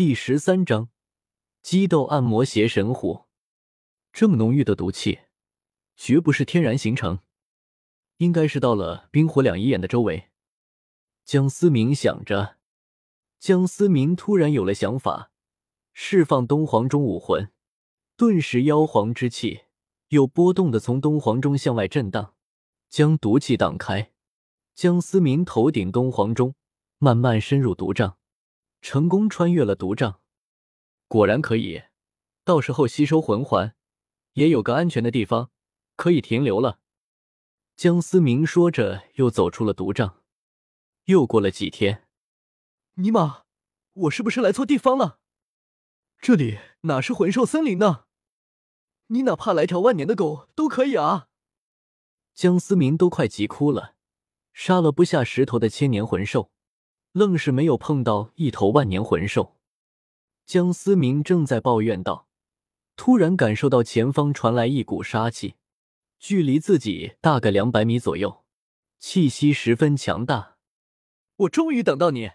第十三章激斗暗魔邪神虎。这么浓郁的毒气，绝不是天然形成，应该是到了冰火两仪眼的周围。江思明想着，江思明突然有了想法，释放东皇钟武魂，顿时妖皇之气有波动的从东皇钟向外震荡，将毒气挡开。江思明头顶东皇钟慢慢深入毒障，成功穿越了毒障，果然可以，到时候吸收魂环也有个安全的地方可以停留了。江思明说着，又走出了毒障。又过了几天，尼玛，我是不是来错地方了？这里哪是魂兽森林呢？你哪怕来条万年的狗都可以啊！江思明都快急哭了，杀了不下十头的千年魂兽，愣是没有碰到一头万年魂兽。江思明正在抱怨道，突然感受到前方传来一股杀气，距离自己大概两百米左右，气息十分强大。我终于等到你，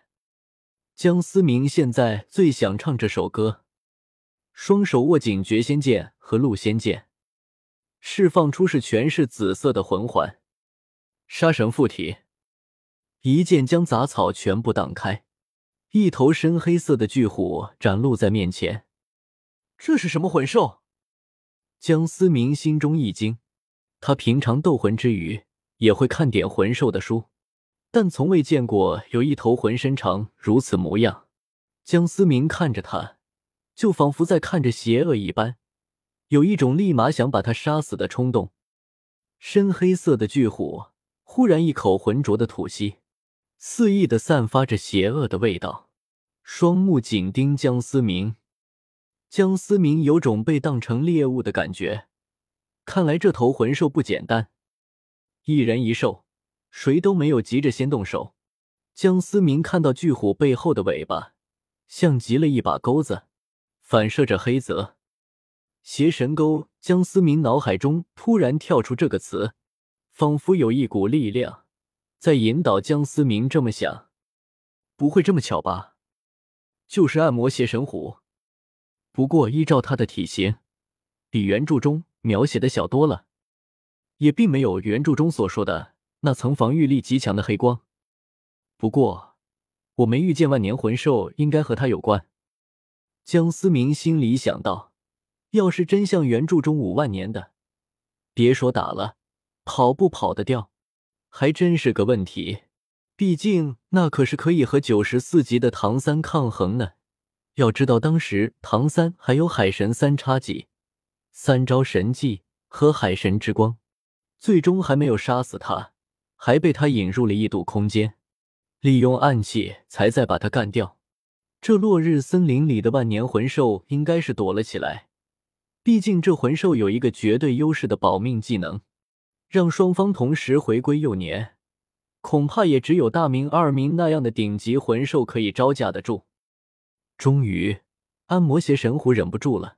江思明现在最想唱这首歌，双手握紧绝仙剑和戮仙剑，释放出是全是紫色的魂环，杀神附体，一剑将杂草全部挡开，一头深黑色的巨虎展露在面前。这是什么魂兽？江思明心中一惊，他平常斗魂之余也会看点魂兽的书。但从未见过有一头浑身长如此模样。江思明看着他，就仿佛在看着邪恶一般，有一种立马想把他杀死的冲动。深黑色的巨虎忽然一口浑浊的吐息，肆意的散发着邪恶的味道，双目紧盯江思明。江思明有种被当成猎物的感觉，看来这头魂兽不简单，一人一兽。谁都没有急着先动手。江思明看到巨虎背后的尾巴，像极了一把钩子，反射着黑泽。邪神钩。江思明脑海中突然跳出这个词，仿佛有一股力量在引导江思明这么想。不会这么巧吧？就是暗魔邪神虎。不过依照他的体型，比原著中描写的小多了，也并没有原著中所说的。那层防御力极强的黑光，不过我没遇见万年魂兽，应该和他有关。江思明心里想到，要是真像原著中五万年的，别说打了，跑不跑得掉，还真是个问题。毕竟那可是可以和九十四级的唐三抗衡呢。要知道当时唐三还有海神三叉戟、三招神技和海神之光，最终还没有杀死他。还被他引入了异度空间，利用暗器才再把他干掉。这落日森林里的万年魂兽应该是躲了起来，毕竟这魂兽有一个绝对优势的保命技能，让双方同时回归幼年，恐怕也只有大明、二明那样的顶级魂兽可以招架得住。终于，安魔邪神虎忍不住了，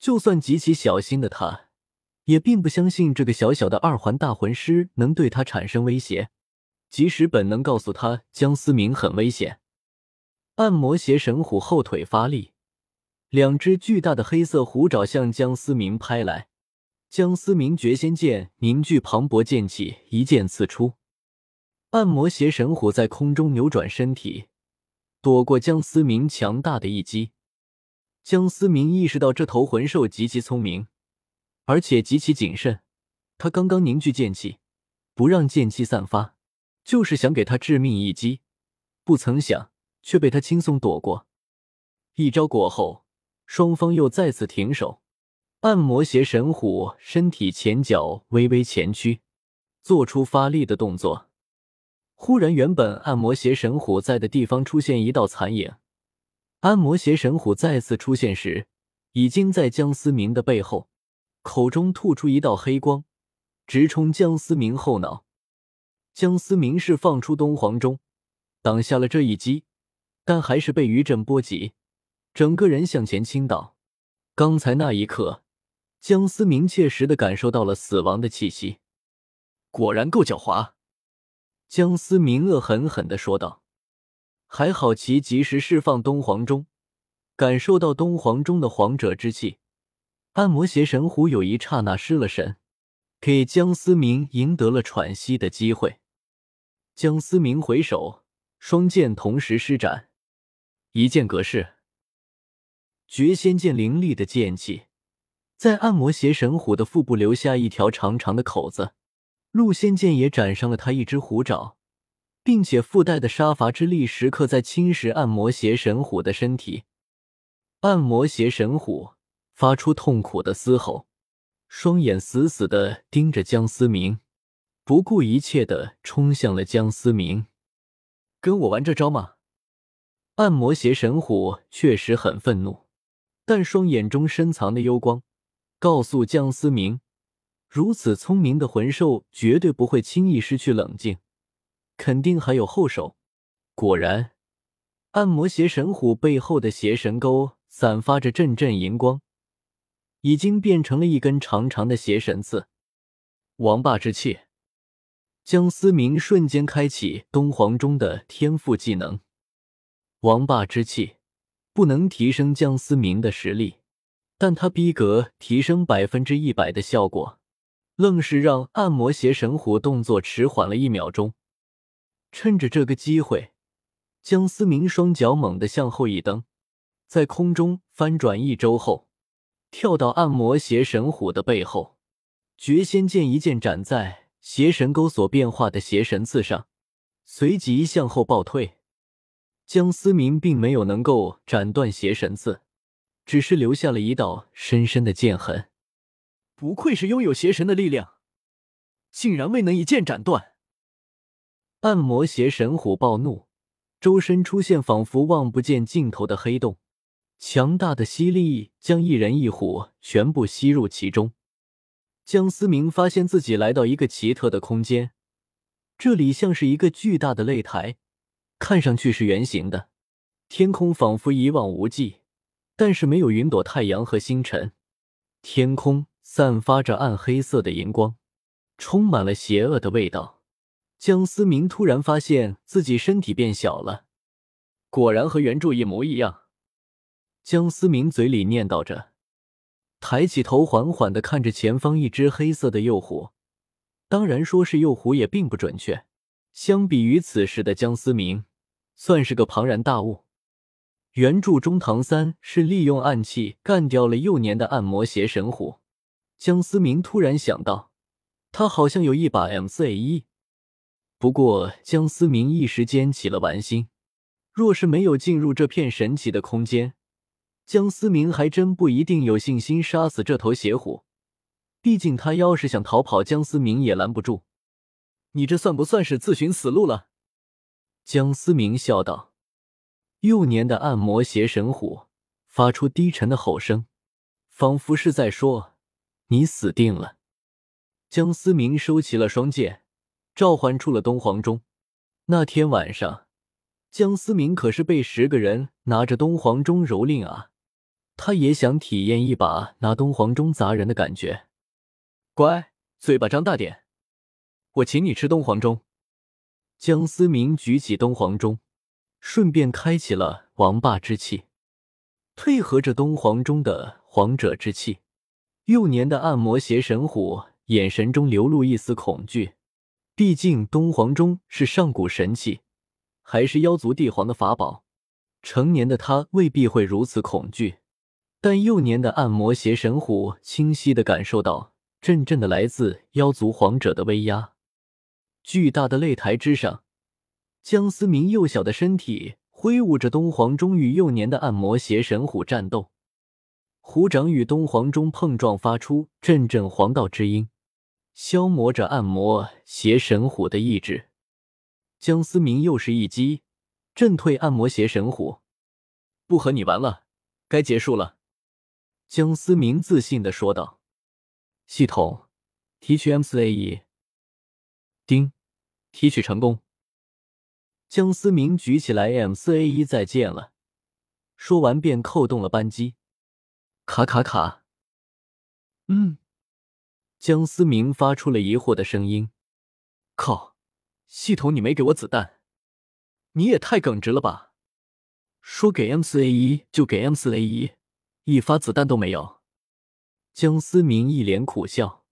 就算极其小心的他。也并不相信这个小小的二环大魂师能对他产生威胁，即使本能告诉他江思明很危险。暗魔邪神虎后腿发力，两只巨大的黑色虎爪向江思明拍来。江思明绝仙剑凝聚磅礴剑气，一剑刺出。暗魔邪神虎在空中扭转身体，躲过江思明强大的一击。江思明意识到这头魂兽极其聪明。而且极其谨慎，他刚刚凝聚剑气，不让剑气散发，就是想给他致命一击。不曾想，却被他轻松躲过。一招过后，双方又再次停手。按摩邪神虎身体前脚微微前屈，做出发力的动作。忽然，原本按摩邪神虎在的地方出现一道残影。按摩邪神虎再次出现时，已经在江思明的背后。口中吐出一道黑光，直冲江思明后脑。江思明是放出东皇钟，挡下了这一击，但还是被余震波及，整个人向前倾倒。刚才那一刻，江思明切实的感受到了死亡的气息。果然够狡猾，江思明恶狠狠的说道。还好其及时释放东皇钟，感受到东皇钟的皇者之气，暗魔邪神虎有一刹那失了神，给江思明赢得了喘息的机会。江思明回首，双剑同时施展，一剑隔世，绝仙剑凌厉的剑气，在暗魔邪神虎的腹部留下一条长长的口子。陆仙剑也斩伤了他一只虎爪，并且附带的杀伐之力时刻在侵蚀暗魔邪神虎的身体。暗魔邪神虎发出痛苦的嘶吼，双眼死死的盯着江思明，不顾一切的冲向了江思明。跟我玩这招吗？暗魔邪神虎确实很愤怒，但双眼中深藏的幽光告诉江思明。如此聪明的魂兽绝对不会轻易失去冷静，肯定还有后手。果然，暗魔邪神虎背后的邪神钩散发着阵阵银光，已经变成了一根长长的邪神刺。王霸之气，江思明瞬间开启东皇钟的天赋技能。王霸之气不能提升江思明的实力，但他逼格提升百分之一百的效果。愣是让暗魔邪神虎动作迟缓了一秒钟。趁着这个机会，江思明双脚猛地向后一蹬，在空中翻转一周后，跳到按摩邪神虎的背后，绝仙剑一剑斩在邪神钩所变化的邪神刺上，随即向后暴退。江思明并没有能够斩断邪神刺，只是留下了一道深深的剑痕。不愧是拥有邪神的力量，竟然未能一剑斩断。暗魔邪神虎暴怒，周身出现仿佛望不见尽头的黑洞，强大的吸力将一人一虎全部吸入其中。江思明发现自己来到一个奇特的空间，这里像是一个巨大的擂台，看上去是圆形的，天空仿佛一望无际，但是没有云朵、太阳和星辰，天空。散发着暗黑色的荧光，充满了邪恶的味道。江思明突然发现自己身体变小了，果然和原著一模一样。江思明嘴里念叨着，抬起头，缓缓的看着前方一只黑色的幼虎。当然，说是幼虎也并不准确。相比于此时的江思明，算是个庞然大物。原著中，唐三是利用暗器干掉了幼年的暗魔邪神虎。江思明突然想到，他好像有一把 M 四 A 一。不过，江思明一时间起了玩心，若是没有进入这片神奇的空间，江思明还真不一定有信心杀死这头邪虎。毕竟，他要是想逃跑，江思明也拦不住。你这算不算是自寻死路了？江思明笑道。幼年的暗魔邪神虎发出低沉的吼声，仿佛是在说。你死定了！江思明收起了双剑，召唤出了东皇钟。那天晚上，江思明可是被十个人拿着东皇钟蹂躏啊！他也想体验一把拿东皇钟砸人的感觉。乖，嘴巴张大点，我请你吃东皇钟。江思明举起东皇钟，顺便开启了王霸之气，配合着东皇钟的皇者之气。幼年的暗魔邪神虎眼神中流露一丝恐惧，毕竟东皇钟是上古神器，还是妖族帝皇的法宝。成年的他未必会如此恐惧，但幼年的暗魔邪神虎清晰的感受到阵阵的来自妖族皇者的威压。巨大的擂台之上，江思明幼小的身体挥舞着东皇钟，与幼年的暗魔邪神虎战斗。虎掌与东皇钟碰撞，发出阵阵黄道之音，消磨着暗魔邪神虎的意志。江思明又是一击，震退暗魔邪神虎。不和你玩了，该结束了。江思明自信的说道。系统提取 M 四 A 一，丁，提取成功。江思明举起来 M 四 A 一，再见了。说完便扣动了扳机。卡卡卡，嗯，江思明发出了疑惑的声音。靠，系统你没给我子弹，你也太耿直了吧！说给 M 四 A 一就给 M 四 A 一，一发子弹都没有。江思明一脸苦笑。